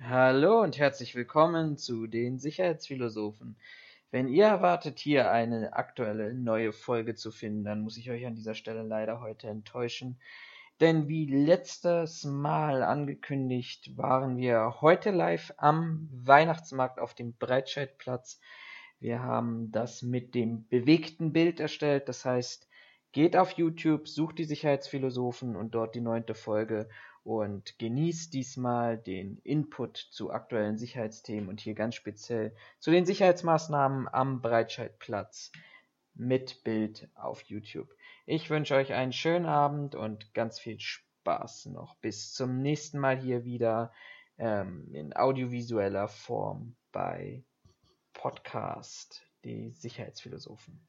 Hallo und herzlich willkommen zu den Sicherheitsphilosophen. Wenn ihr erwartet, hier eine aktuelle neue Folge zu finden, dann muss ich euch an dieser Stelle leider heute enttäuschen. Denn wie letztes Mal angekündigt, waren wir heute live am Weihnachtsmarkt auf dem Breitscheidplatz. Wir haben das mit dem bewegten Bild erstellt. Das heißt, geht auf YouTube, sucht die Sicherheitsphilosophen und dort die neunte Folge und genießt diesmal den Input zu aktuellen Sicherheitsthemen und hier ganz speziell zu den Sicherheitsmaßnahmen am Breitscheidplatz mit Bild auf YouTube. Ich wünsche euch einen schönen Abend und ganz viel Spaß noch. Bis zum nächsten Mal hier wieder ähm, in audiovisueller Form bei Podcast, die Sicherheitsphilosophen.